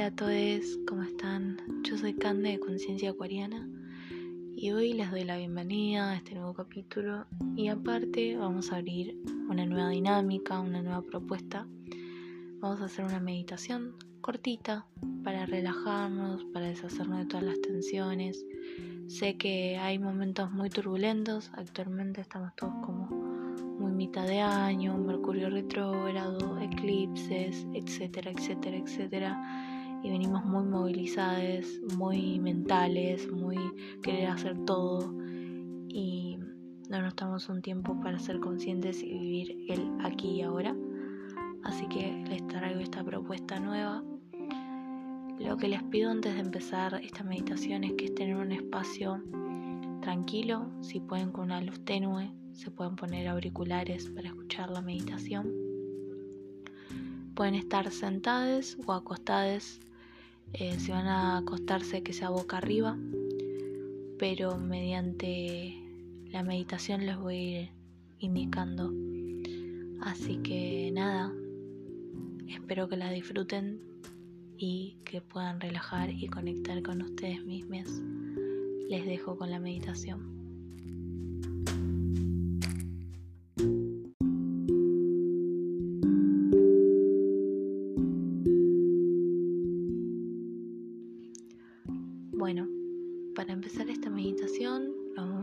Hola a todos, ¿cómo están? Yo soy Cande de Conciencia Acuariana y hoy les doy la bienvenida a este nuevo capítulo y aparte vamos a abrir una nueva dinámica, una nueva propuesta. Vamos a hacer una meditación cortita para relajarnos, para deshacernos de todas las tensiones. Sé que hay momentos muy turbulentos, actualmente estamos todos como muy mitad de año, Mercurio retrógrado, eclipses, etcétera, etcétera, etcétera y venimos muy movilizados, muy mentales, muy querer hacer todo y no nos damos un tiempo para ser conscientes y vivir el aquí y ahora. Así que les traigo esta propuesta nueva. Lo que les pido antes de empezar esta meditación es que estén en un espacio tranquilo, si pueden con una luz tenue, se pueden poner auriculares para escuchar la meditación. Pueden estar sentados o acostados eh, si van a acostarse que sea boca arriba, pero mediante la meditación les voy a ir indicando. Así que nada, espero que la disfruten y que puedan relajar y conectar con ustedes mismos. Les dejo con la meditación.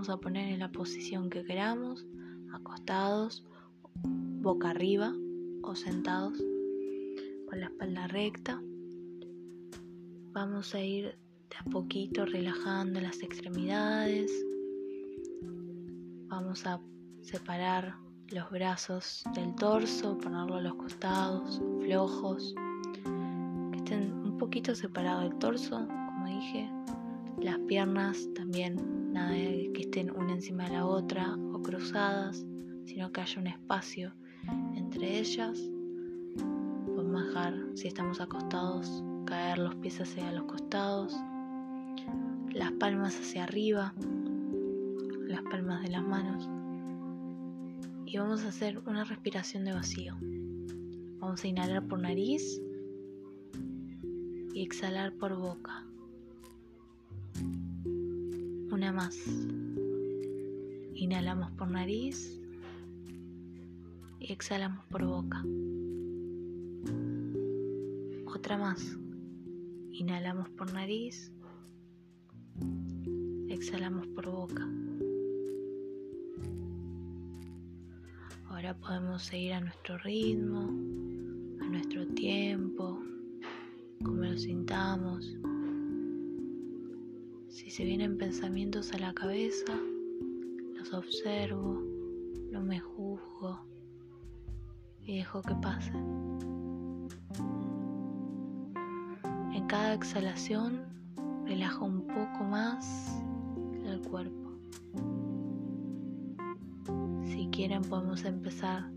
Vamos a poner en la posición que queramos, acostados, boca arriba o sentados con la espalda recta. Vamos a ir de a poquito relajando las extremidades. Vamos a separar los brazos del torso, ponerlo a los costados, flojos, que estén un poquito separados del torso, como dije, las piernas también, nada que estén una encima de la otra o cruzadas, sino que haya un espacio entre ellas. Podemos dejar, si estamos acostados, caer los pies hacia los costados, las palmas hacia arriba, las palmas de las manos. Y vamos a hacer una respiración de vacío. Vamos a inhalar por nariz y exhalar por boca. Una más. Inhalamos por nariz y exhalamos por boca. Otra más. Inhalamos por nariz, exhalamos por boca. Ahora podemos seguir a nuestro ritmo, a nuestro tiempo, como lo sintamos. Si vienen pensamientos a la cabeza, los observo, no me juzgo y dejo que pasen. En cada exhalación relajo un poco más el cuerpo. Si quieren podemos empezar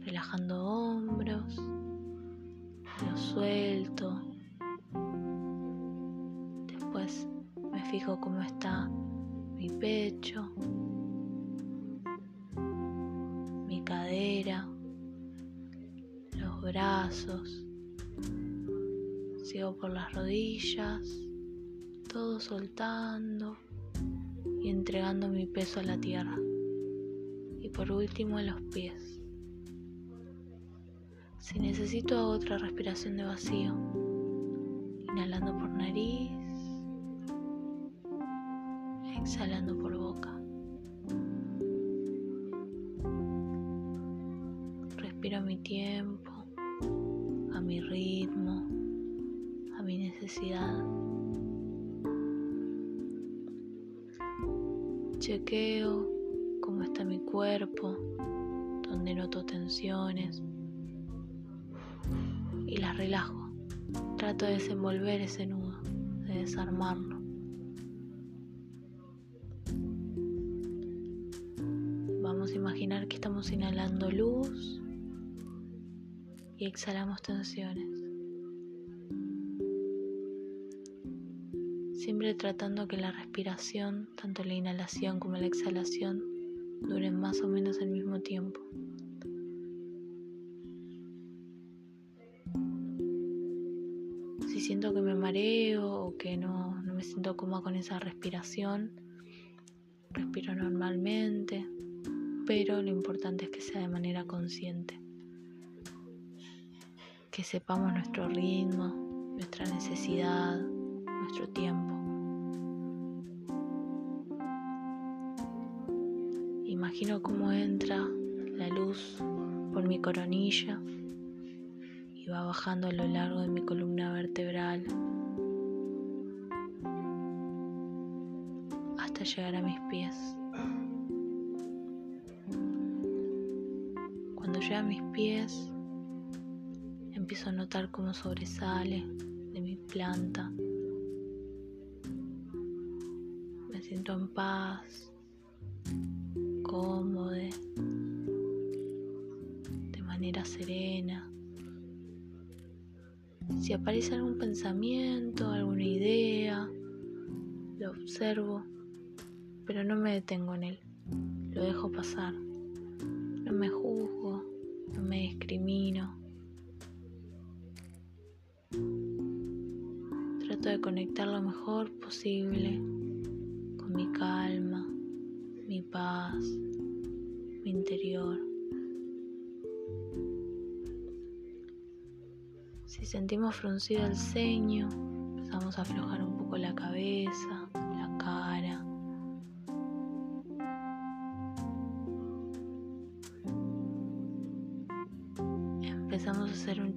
relajando hombros, lo suelto, fijo cómo está mi pecho, mi cadera, los brazos. Sigo por las rodillas, todo soltando y entregando mi peso a la tierra. Y por último a los pies. Si necesito otra respiración de vacío, inhalando por nariz exhalando por boca. Respiro a mi tiempo, a mi ritmo, a mi necesidad. Chequeo cómo está mi cuerpo, donde noto tensiones y las relajo. Trato de desenvolver ese nudo, de desarmarlo. Imaginar que estamos inhalando luz y exhalamos tensiones. Siempre tratando que la respiración, tanto la inhalación como la exhalación, duren más o menos al mismo tiempo. Si siento que me mareo o que no, no me siento cómoda con esa respiración, respiro normalmente, pero lo importante es que sea de manera consciente, que sepamos nuestro ritmo, nuestra necesidad, nuestro tiempo. Imagino cómo entra la luz por mi coronilla y va bajando a lo largo de mi columna vertebral hasta llegar a mis pies. Cuando llega a mis pies, empiezo a notar cómo sobresale de mi planta. Me siento en paz, cómodo, de manera serena. Si aparece algún pensamiento, alguna idea, lo observo, pero no me detengo en él, lo dejo pasar. No me juzgo, no me discrimino. Trato de conectar lo mejor posible con mi calma, mi paz, mi interior. Si sentimos fruncido el ceño, empezamos a aflojar un poco la cabeza,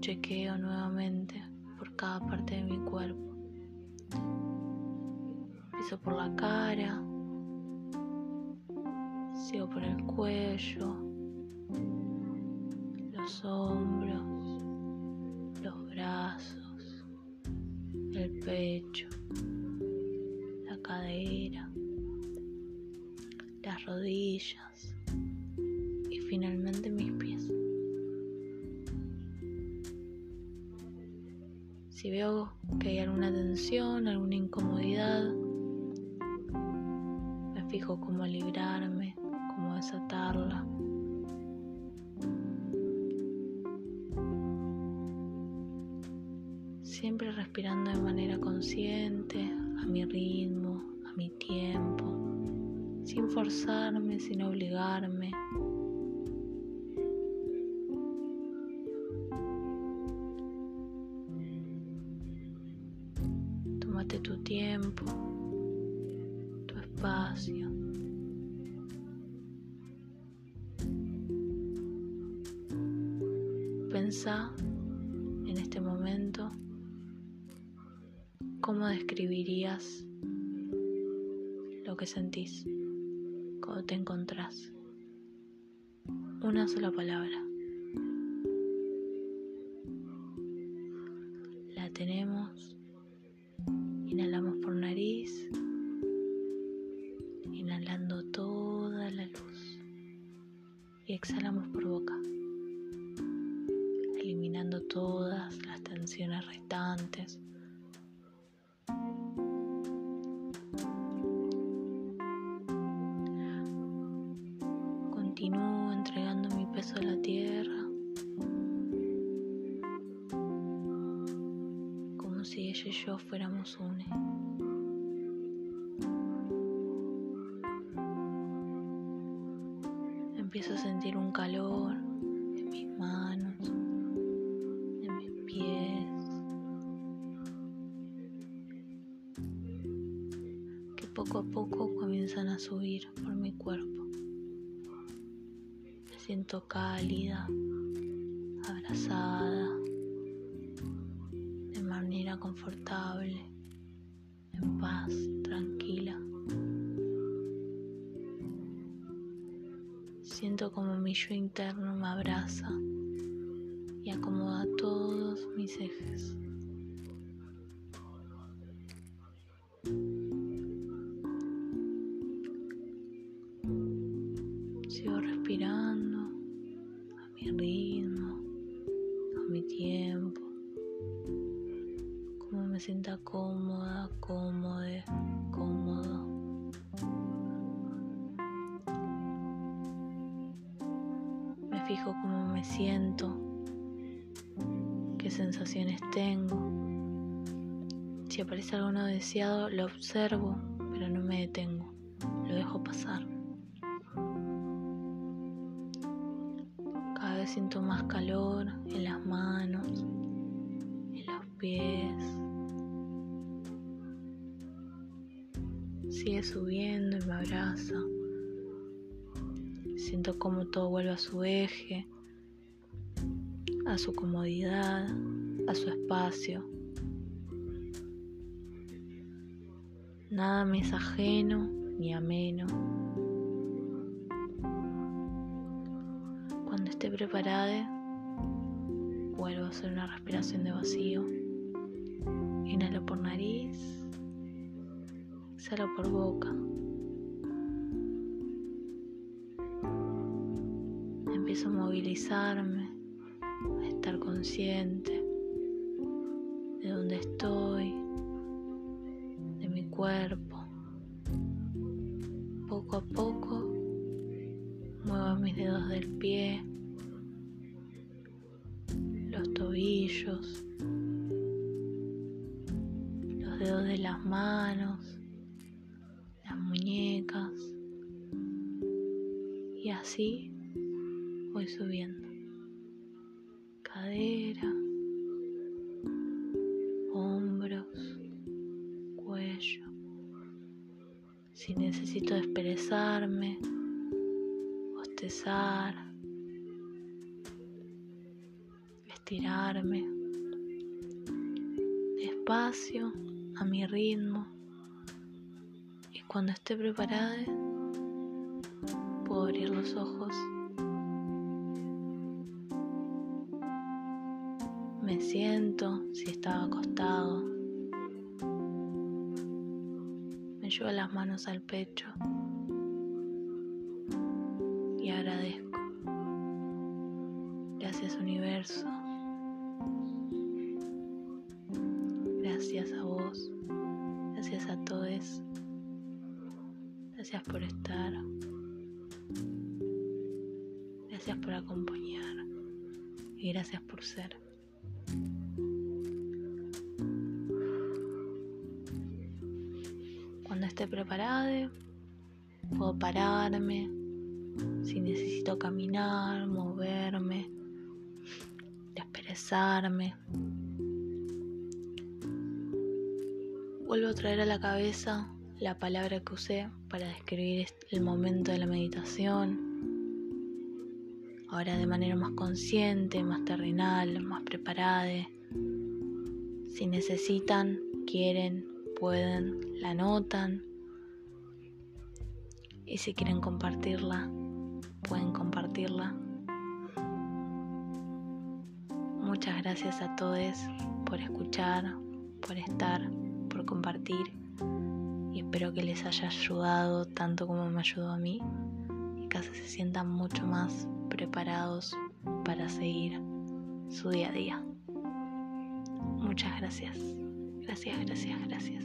chequeo nuevamente por cada parte de mi cuerpo. Empiezo por la cara, sigo por el cuello, los hombros, los brazos, el pecho, la cadera, las rodillas y finalmente mis Si veo que hay alguna tensión, alguna incomodidad, me fijo cómo librarme desatarla. Siempre respirando de manera consciente, a mi ritmo, a mi tiempo, sin forzarme, sin obligarme. Describirías lo que sentís cuando te encontrás. Una sola palabra. La tenemos. Inhalamos por nariz, inhalando toda la luz y exhalamos por boca todas las tensiones restantes. Empiezo a sentir un calor en mis manos. poco a poco comienzan a subir por mi cuerpo. Me siento cálida, abrazada, de manera confortable, en paz, tranquila. Siento como mi yo interno me abraza y acomoda todos mis ejes. sienta cómoda, cómodo, cómodo. Fijo cómo me siento, qué sensaciones tengo Si aparece algo no deseado, lo observo, pero no me detengo, lo dejo pasar. Cada vez siento más calor en las manos, en los pies. Sigue subiendo y me abraza. Siento como todo vuelve a su eje, a su comodidad, a su espacio. Nada me es ajeno ni ameno. Cuando esté preparada, vuelvo a hacer una respiración de vacío. Inhalo por nariz, exhalo por boca. A movilizarme, a estar consciente de dónde estoy, de mi cuerpo. Poco a poco muevo mis dedos del pie, los tobillos, los dedos de las manos, las muñecas y así subiendo. Cadera, hombros, cuello. Si necesito desperezarme, bostezar, estirarme. Despacio, a mi ritmo. Y cuando esté preparada, puedo abrir los ojos. Me siento si estaba acostado. Me llevo las manos al pecho y agradezco. Gracias universo. Gracias a vos. Gracias a todos. Gracias por estar. Gracias por acompañar. Y gracias por ser. Preparada, puedo pararme. Si necesito caminar, moverme, desperezarme. Vuelvo a traer a la cabeza la palabra que usé para describir el momento de la meditación. Ahora de manera más consciente, más terrenal, más preparada. Si necesitan, quieren, pueden, la notan. Y si quieren compartirla, pueden compartirla. Muchas gracias a todos por escuchar, por estar, por compartir. Y espero que les haya ayudado tanto como me ayudó a mí. Y que se sientan mucho más preparados para seguir su día a día. Muchas gracias. Gracias, gracias, gracias.